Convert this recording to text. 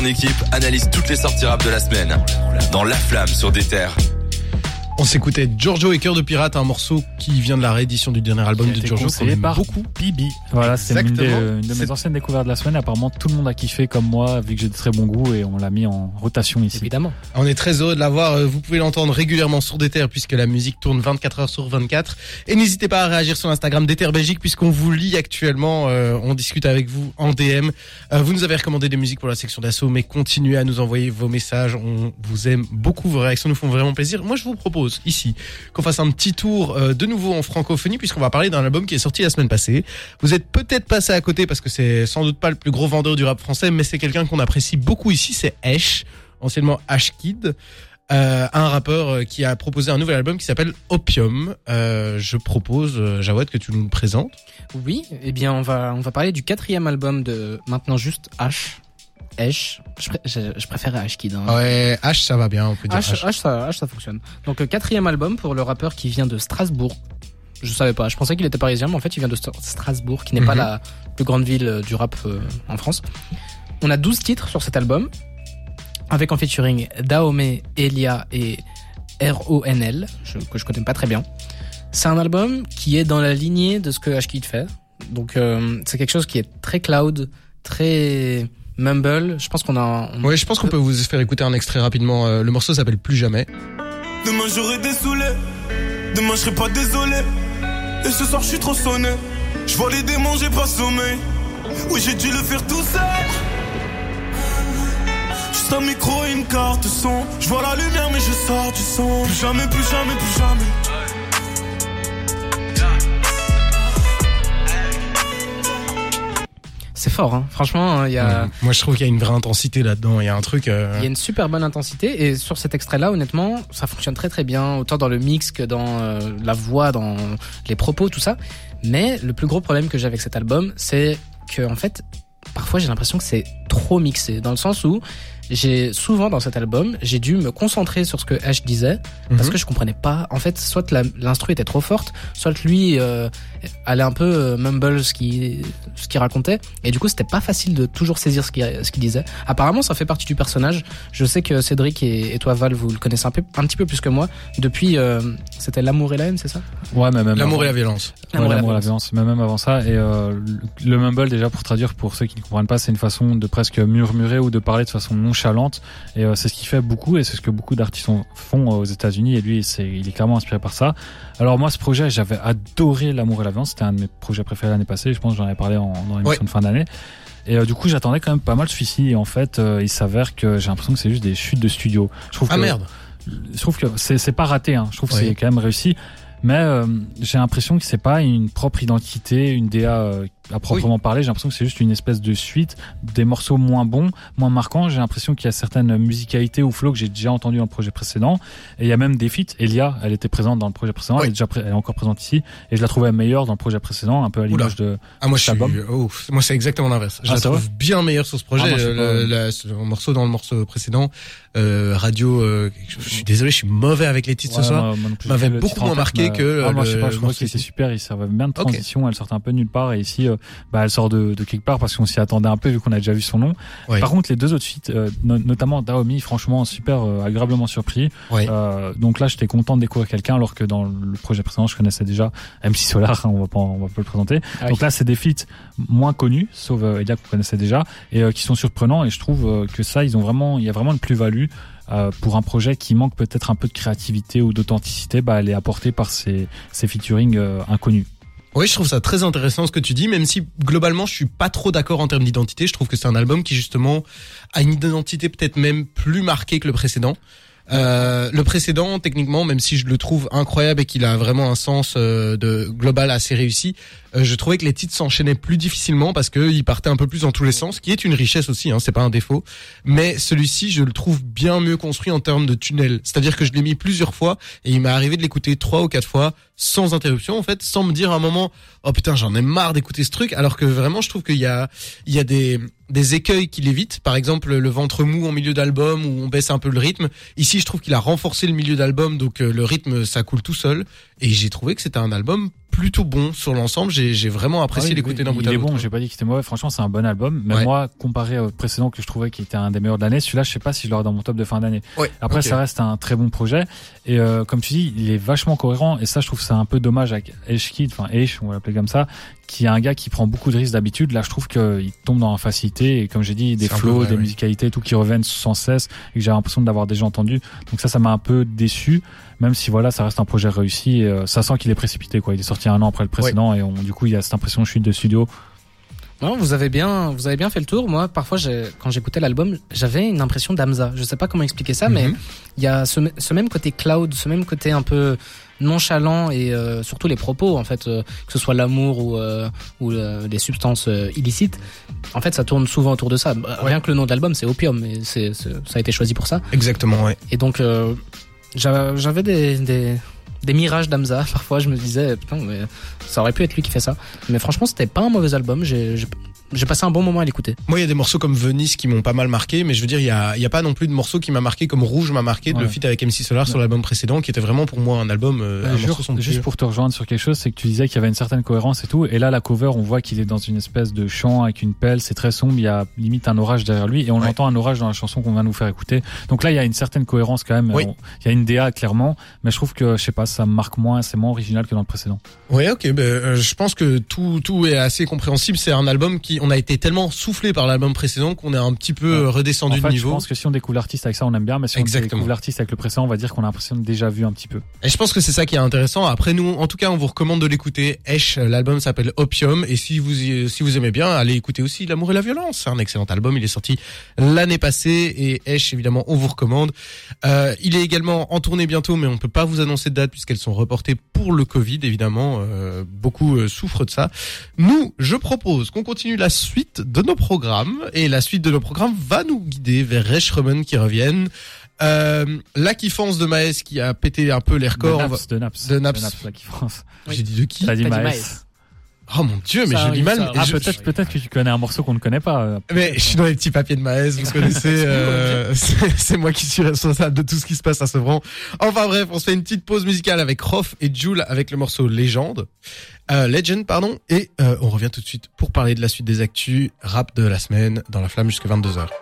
son équipe analyse toutes les sorties rap de la semaine. Dans La Flamme sur des terres. On s'écoutait Giorgio et Cœur de Pirate, un morceau qui vient de la réédition du dernier album de Giorgio. C'est par beaucoup. Bibi. Voilà, c'est une, une, de mes anciennes découvertes de la semaine. Apparemment, tout le monde a kiffé comme moi, vu que j'ai de très bon goût et on l'a mis en rotation ici. Évidemment. On est très heureux de l'avoir. Euh, vous pouvez l'entendre régulièrement sur des terres puisque la musique tourne 24 heures sur 24. Et n'hésitez pas à réagir sur l'Instagram terres Belgique puisqu'on vous lit actuellement. Euh, on discute avec vous en DM. Euh, vous nous avez recommandé des musiques pour la section d'assaut, mais continuez à nous envoyer vos messages. On vous aime beaucoup. Vos réactions nous font vraiment plaisir. Moi, je vous propose ici qu'on fasse un petit tour euh, de nouveau en francophonie puisqu'on va parler d'un album qui est sorti la semaine passée. Vous êtes peut-être passé à côté parce que c'est sans doute pas le plus gros vendeur du rap français, mais c'est quelqu'un qu'on apprécie beaucoup ici, c'est Esh, anciennement Ash Kid. Euh, un rappeur euh, qui a proposé un nouvel album qui s'appelle Opium. Je propose, Jawad, que tu nous le présentes. Oui, eh bien on va on va parler du quatrième album de maintenant juste H. H. Je, je, je préfère H Kid. Hein. Ouais, H ça va bien, on peut dire H, H, ça, H ça fonctionne. Donc euh, quatrième album pour le rappeur qui vient de Strasbourg. Je savais pas, je pensais qu'il était parisien, mais en fait il vient de Strasbourg, qui n'est pas Mhm. la plus grande ville euh, du rap euh, en France. On a 12 titres sur cet album, avec en featuring Daomé, Elia et RONL, que je connais pas très bien. C'est un album qui est dans la lignée de ce que H-Kid fait. Donc euh, c'est quelque chose qui est très cloud, très mumble. Je pense qu'on a... on- Ouais, je pense qu'on peut vous faire écouter un extrait rapidement. Euh, Le morceau s'appelle Plus jamais. Demain j'aurai des saoulés, demain je serai pas désolé. Et ce soir je suis trop sonné. Je vois les démons, j'ai pas sommeil. Oui, j'ai dû le faire tout seul. Juste un micro et une carte son. Je vois la lumière, mais je sors du son. Plus jamais, plus jamais, plus jamais. C'est fort, hein. franchement, il y a... Euh, Moi, je trouve qu'il y a une vraie intensité là-dedans. Il y a un truc. euh, Il y a une super bonne intensité et sur cet extrait-là, honnêtement, ça fonctionne très très bien, autant dans le mix que dans euh, la voix, dans les propos, tout ça. Mais le plus gros problème que j'ai avec cet album, c'est que en fait, parfois j'ai l'impression que c'est trop mixé, dans le sens où j'ai souvent dans cet album, j'ai dû me concentrer sur ce que H disait parce Mhm. que je comprenais pas. En fait, soit la- l'instru était trop forte, soit lui euh, allait un peu euh, mumble ce qu'il ce qu'il racontait, et du coup c'était pas facile de toujours saisir ce qu'il ce qu'il disait. Apparemment, ça fait partie du personnage. Je sais que Cédric et, et toi Val, vous le connaissez un peu, un petit peu plus que moi. Depuis, euh, c'était l'amour et la haine, c'est ça? Ouais, mais même L'amour et la violence. Ouais, l'amour et la violence, mais même avant ça. Et euh, le le mumble, déjà pour traduire pour ceux qui ne comprennent pas, c'est une façon de presque murmurer ou de parler de façon nonchalante. Et euh, c'est ce qui fait beaucoup, et c'est ce que beaucoup d'artistes ont- font euh, aux États-Unis. Et lui, il est clairement inspiré par ça. Alors moi, ce projet, j'avais adoré l'amour et la violence. C'était un de mes projets préférés l'année passée. Je pense que j'en avais parlé en, dans l'émission Ouais. de fin d'année. Et euh, du coup, j'attendais quand même pas mal celui-ci. Et en fait, euh, il s'avère que j'ai l'impression que c'est juste des chutes de studio. Je trouve Ah que, merde. je trouve que c'est c'est pas raté hein. je trouve que c'est quand même réussi mais euh, j'ai l'impression que c'est pas une propre identité une DA à proprement parler j'ai l'impression que c'est juste une espèce de suite des morceaux moins bons moins marquants j'ai l'impression qu'il y a certaines musicalités ou flow que j'ai déjà entendu dans le projet précédent et il y a même des feats Elia elle était présente dans le projet précédent Oui. elle est déjà elle est encore présente ici et je la trouvais meilleure dans le projet précédent un peu à l'image de Ah moi je suis, oh, moi c'est exactement l'inverse. Je Ah, la trouve bien meilleure sur ce projet. Ah, moi, Euh, pas. le, la- ce morceau dans le morceau précédent, euh, radio. euh, je, suis désolé, je suis mauvais avec les titres Ouais, ce soir. m'avait beaucoup moins marqué que, Ah, moi, je sais pas, je morceau qu'il était super, il servait bien de transition, elle sortait un peu nulle part, et ici, euh, bah, elle sort de, de quelque part parce qu'on s'y attendait un peu vu qu'on a déjà vu son nom. Ouais. Par contre, les deux autres feats, euh, no- notamment Daomi, franchement, super euh, agréablement surpris. Ouais. Euh, donc là, j'étais content de découvrir quelqu'un, alors que dans le projet précédent, je connaissais déjà MC Solar, hein, on va pas, on va pas le présenter. Ah oui. Donc là, c'est des feats moins connus, sauf euh, Elia qu'on connaissait déjà, et euh, qui sont surprenants, et je trouve euh, que ça, ils ont vraiment, il y a vraiment une plus-value. euh, pour un projet qui manque peut-être un peu de créativité ou d'authenticité, bah, elle est apportée par ces, ces featuring euh, inconnus. Oui, je trouve ça très intéressant ce que tu dis, même si globalement je suis pas trop d'accord en termes d'identité. Je trouve que c'est un album qui justement a une identité peut-être même plus marquée que le précédent. Euh, le précédent, techniquement, même si je le trouve incroyable et qu'il a vraiment un sens euh, de global assez réussi, euh, je trouvais que les titres s'enchaînaient plus difficilement parce qu'ils partaient un peu plus dans tous les sens, qui est une richesse aussi, hein, c'est pas un défaut. Mais celui-ci, je le trouve bien mieux construit en termes de tunnel. C'est-à-dire que je l'ai mis plusieurs fois et il m'est arrivé de l'écouter trois ou quatre fois sans interruption, en fait, sans me dire à un moment, oh putain, j'en ai marre d'écouter ce truc, alors que vraiment, je trouve qu'il y a, il y a des, des écueils qui l'évitent. Par exemple, le ventre mou en milieu d'album où on baisse un peu le rythme. Ici, je trouve qu'il a renforcé le milieu d'album, donc euh, le rythme, ça coule tout seul. Et j'ai trouvé que c'était un album plutôt bon sur l'ensemble. J'ai vraiment apprécié Ah oui, l'écouter d'un bout Il à est l'autre. bon, j'ai pas dit que c'était mauvais. Franchement, c'est un bon album. Mais Ouais. moi, comparé au précédent que je trouvais qui était un des meilleurs de l'année, celui-là, je sais pas si je l'aurai dans mon top de fin d'année. Ouais, Après, ça reste un très bon projet. Et euh, comme tu dis, il est vachement cohérent. Et ça, je trouve c'est un peu dommage avec Ash Kid, enfin Ash, on va l'appeler comme ça, qui est un gars qui prend beaucoup de risques d'habitude. Là, je trouve qu'il tombe dans la facilité. Et comme j'ai dit, des flows, vrai, des oui. musicalités, tout qui reviennent sans cesse. Et que j'ai l'impression d'avoir déjà entendu. Donc ça, ça m'a un peu déçu. Même si voilà, ça reste un projet réussi. Et, euh, ça sent qu'il est précipité, quoi. Il est sorti un an après le précédent. Et on, du coup, il y a cette impression de chute de studio. Non, vous avez bien, vous avez bien fait le tour. Moi, parfois, quand j'écoutais l'album, j'avais une impression d'Amza. Je sais pas comment expliquer ça, mais Mhm. il y a ce, ce même côté cloud, ce même côté un peu nonchalant et euh, surtout les propos, en fait, euh, que ce soit l'amour ou, euh, ou les substances illicites. En fait, ça tourne souvent autour de ça. Bah, Rien que le nom de l'album, c'est Opium, et c'est, ça a été choisi pour ça. Exactement, ouais. Et donc, j'avais des, des mirages d'Amza. Parfois, je me disais, putain, mais ça aurait pu être lui qui fait ça. Mais franchement, c'était pas un mauvais album. J'ai j'ai- passé un bon moment à l'écouter. Moi, il y a des morceaux comme Venise qui m'ont pas mal marqué, mais je veux dire, il y a, il y a pas non plus de morceaux qui m'a marqué comme Rouge m'a marqué de le Ouais. feat avec MC Solar sur Ouais. l'album précédent, qui était vraiment pour moi un album, euh, un Euh, morceau juste, pour te rejoindre sur quelque chose, c'est que tu disais qu'il y avait une certaine cohérence et tout. Et là, la cover, on voit qu'il est dans une espèce de champ avec une pelle. C'est très sombre. Il y a limite un orage derrière lui. Et on Ouais. entend un orage dans la chanson qu'on va nous faire écouter. Donc là, il y a une certaine cohérence quand même. Oui. Il y a une DA clairement. Mais je trouve que, je sais pas, ça me marque moins. C'est moins original que dans le précédent. Ouais, ok. Ben, euh, je pense que tout tout est assez compréhensible. C'est un album qui, on a été tellement soufflé par l'album précédent qu'on est un petit peu Ouais. redescendu en fait, de je niveau. pense que si on découvre l'artiste avec ça, on aime bien. Mais si on découvre l'artiste avec le précédent, on va dire qu'on a l'impression de déjà vu un petit peu. Et je pense que c'est ça qui est intéressant. Après, nous, en tout cas, on vous recommande de l'écouter. Esh, l'album s'appelle Opium. Et si vous si vous aimez bien, allez écouter aussi L'amour et la violence. C'est un excellent album. Il est sorti l'année passée. Et Esh, évidemment, on vous recommande. Euh, il est également en tournée bientôt, mais on peut pas vous annoncer de date puisqu'elles sont reportées pour le Covid, évidemment. Euh, beaucoup euh, souffrent de ça. Nous, je propose qu'on continue la suite de nos programmes. Et la suite de nos programmes va nous guider vers Reschremen qui reviennent. Euh, la kiffance de Maes qui a pété un peu les De records. On va- Naps, de Naps. De Naps. là, qui France. Oui. J'ai dit de qui T'as dit Maes. Oh mon dieu, mais Ça j'ai du arrive, mal. ça. Ah, je- peut-être, peut-être que tu connais un morceau qu'on ne connaît pas. euh, Mais je suis dans les petits papiers de Maes, vous connaissez. euh, c'est c'est moi qui suis responsable de tout ce qui se passe à Sevran. Enfin bref, on se fait une petite pause musicale avec Rof et Jules avec le morceau Légende, euh, Legend pardon, et euh, on revient tout de suite pour parler de la suite des actus rap de la semaine dans la flamme jusqu'à 22 h